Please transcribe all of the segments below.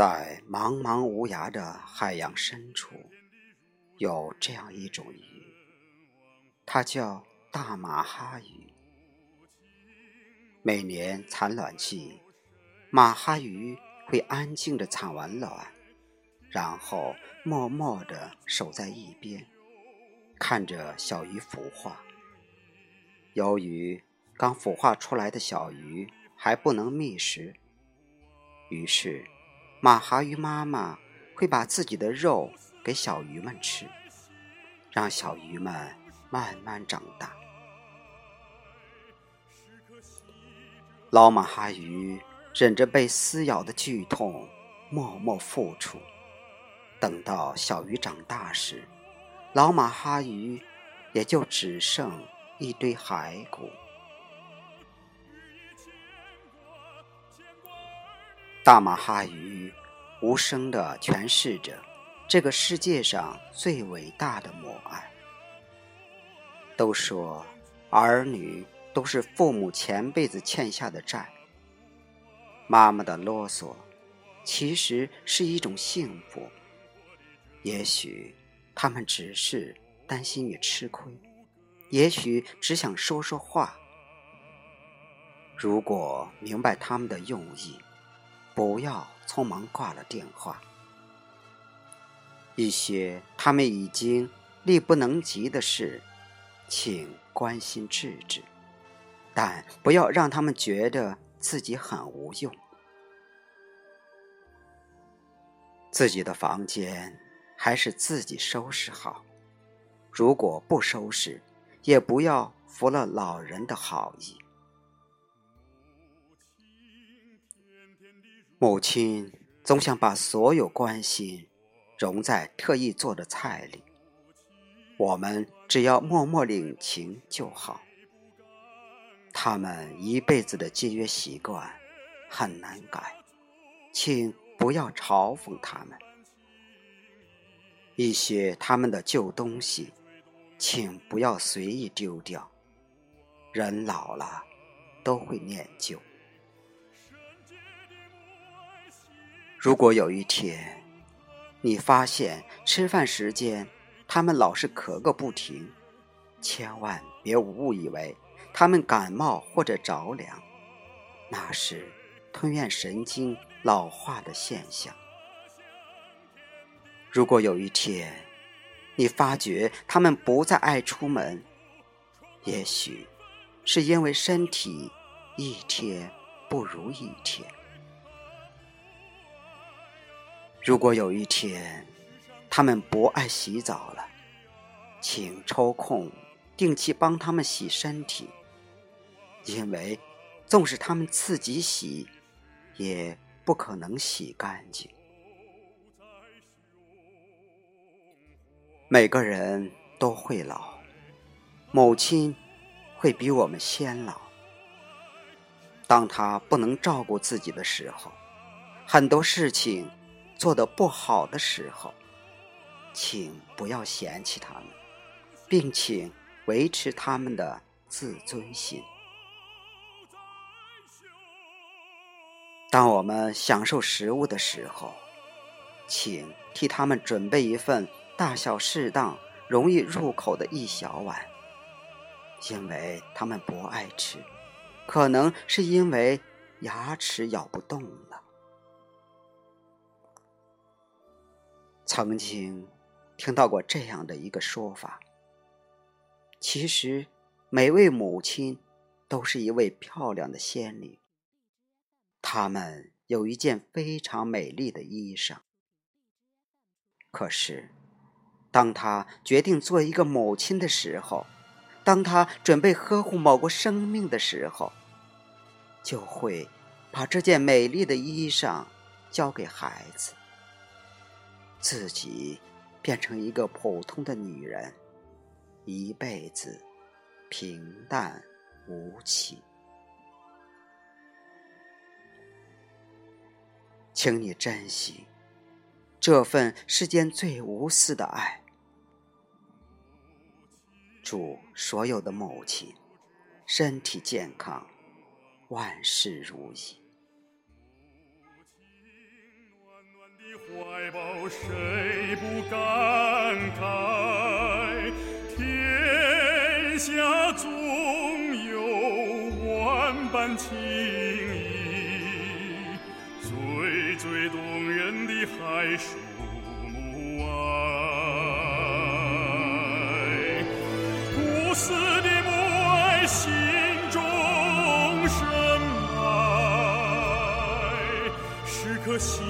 在茫茫无涯的海洋深处，有这样一种鱼，它叫大马哈鱼。每年产卵期，马哈鱼会安静地产完卵，然后默默地守在一边，看着小鱼孵化。由于刚孵化出来的小鱼还不能觅食，于是马哈鱼妈妈会把自己的肉给小鱼们吃，让小鱼们慢慢长大。老马哈鱼忍着被撕咬的剧痛，默默付出。等到小鱼长大时，老马哈鱼也就只剩。一堆骸骨。大马哈鱼无声的诠释着这个世界上最伟大的母爱。都说儿女都是父母前辈子欠下的债。妈妈的啰嗦，其实是一种幸福。也许他们只是担心你吃亏。也许只想说说话。如果明白他们的用意，不要匆忙挂了电话。一些他们已经力不能及的事，请关心治治，但不要让他们觉得自己很无用。自己的房间还是自己收拾好，如果不收拾。也不要服了老人的好意。母亲总想把所有关心融在特意做的菜里，我们只要默默领情就好。他们一辈子的节约习惯很难改，请不要嘲讽他们。一些他们的旧东西。请不要随意丢掉，人老了都会念旧。如果有一天你发现吃饭时间他们老是咳个不停，千万别误以为他们感冒或者着凉，那是吞咽神经老化的现象。如果有一天，你发觉他们不再爱出门，也许是因为身体一天不如一天。如果有一天他们不爱洗澡了，请抽空定期帮他们洗身体，因为纵使他们自己洗，也不可能洗干净。每个人都会老，母亲会比我们先老。当他不能照顾自己的时候，很多事情做得不好的时候，请不要嫌弃他们，并请维持他们的自尊心。当我们享受食物的时候，请替他们准备一份。大小适当、容易入口的一小碗，因为他们不爱吃，可能是因为牙齿咬不动曾经听到过这样的一个说法：其实每位母亲都是一位漂亮的仙女，她们有一件非常美丽的衣裳，可是。当她决定做一个母亲的时候，当她准备呵护某个生命的时候，就会把这件美丽的衣裳交给孩子，自己变成一个普通的女人，一辈子平淡无奇。请你珍惜这份世间最无私的爱。祝所有的母亲身体健康，万事如意。谁不感慨？天下总有万般情意，最最动人的还属母爱。无私的母爱，心中深埋，时刻心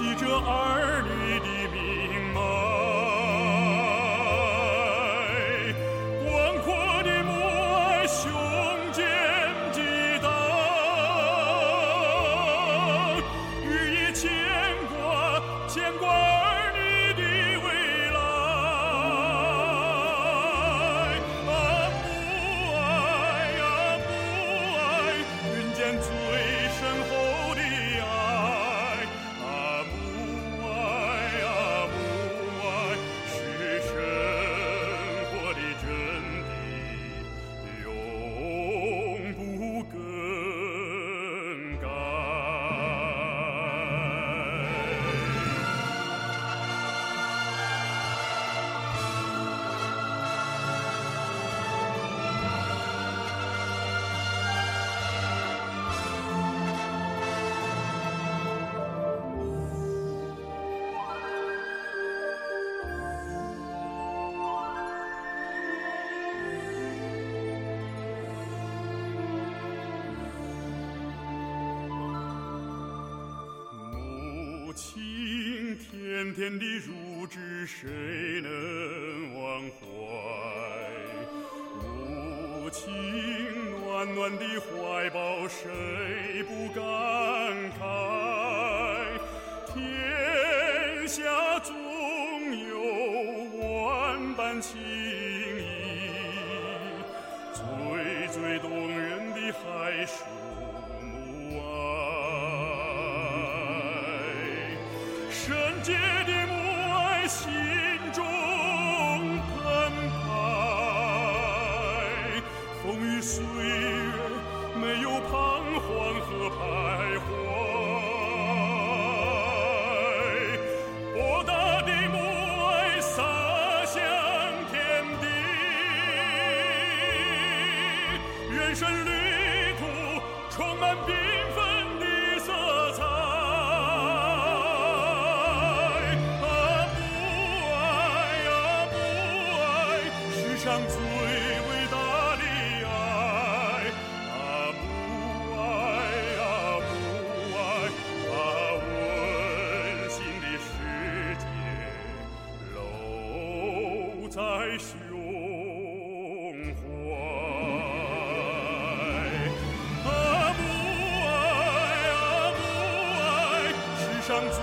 记着儿女的命脉。母亲甜甜的乳汁，谁能忘怀？母亲暖暖的怀抱，谁不感慨？天下总有万般情意，最最动人的还是圣洁的母爱，心中澎湃。风雨岁月，没有彷徨和徘徊上最伟大的爱。啊，母爱啊，母爱，把温馨的世界搂在胸怀。啊，母爱啊，母爱，世上最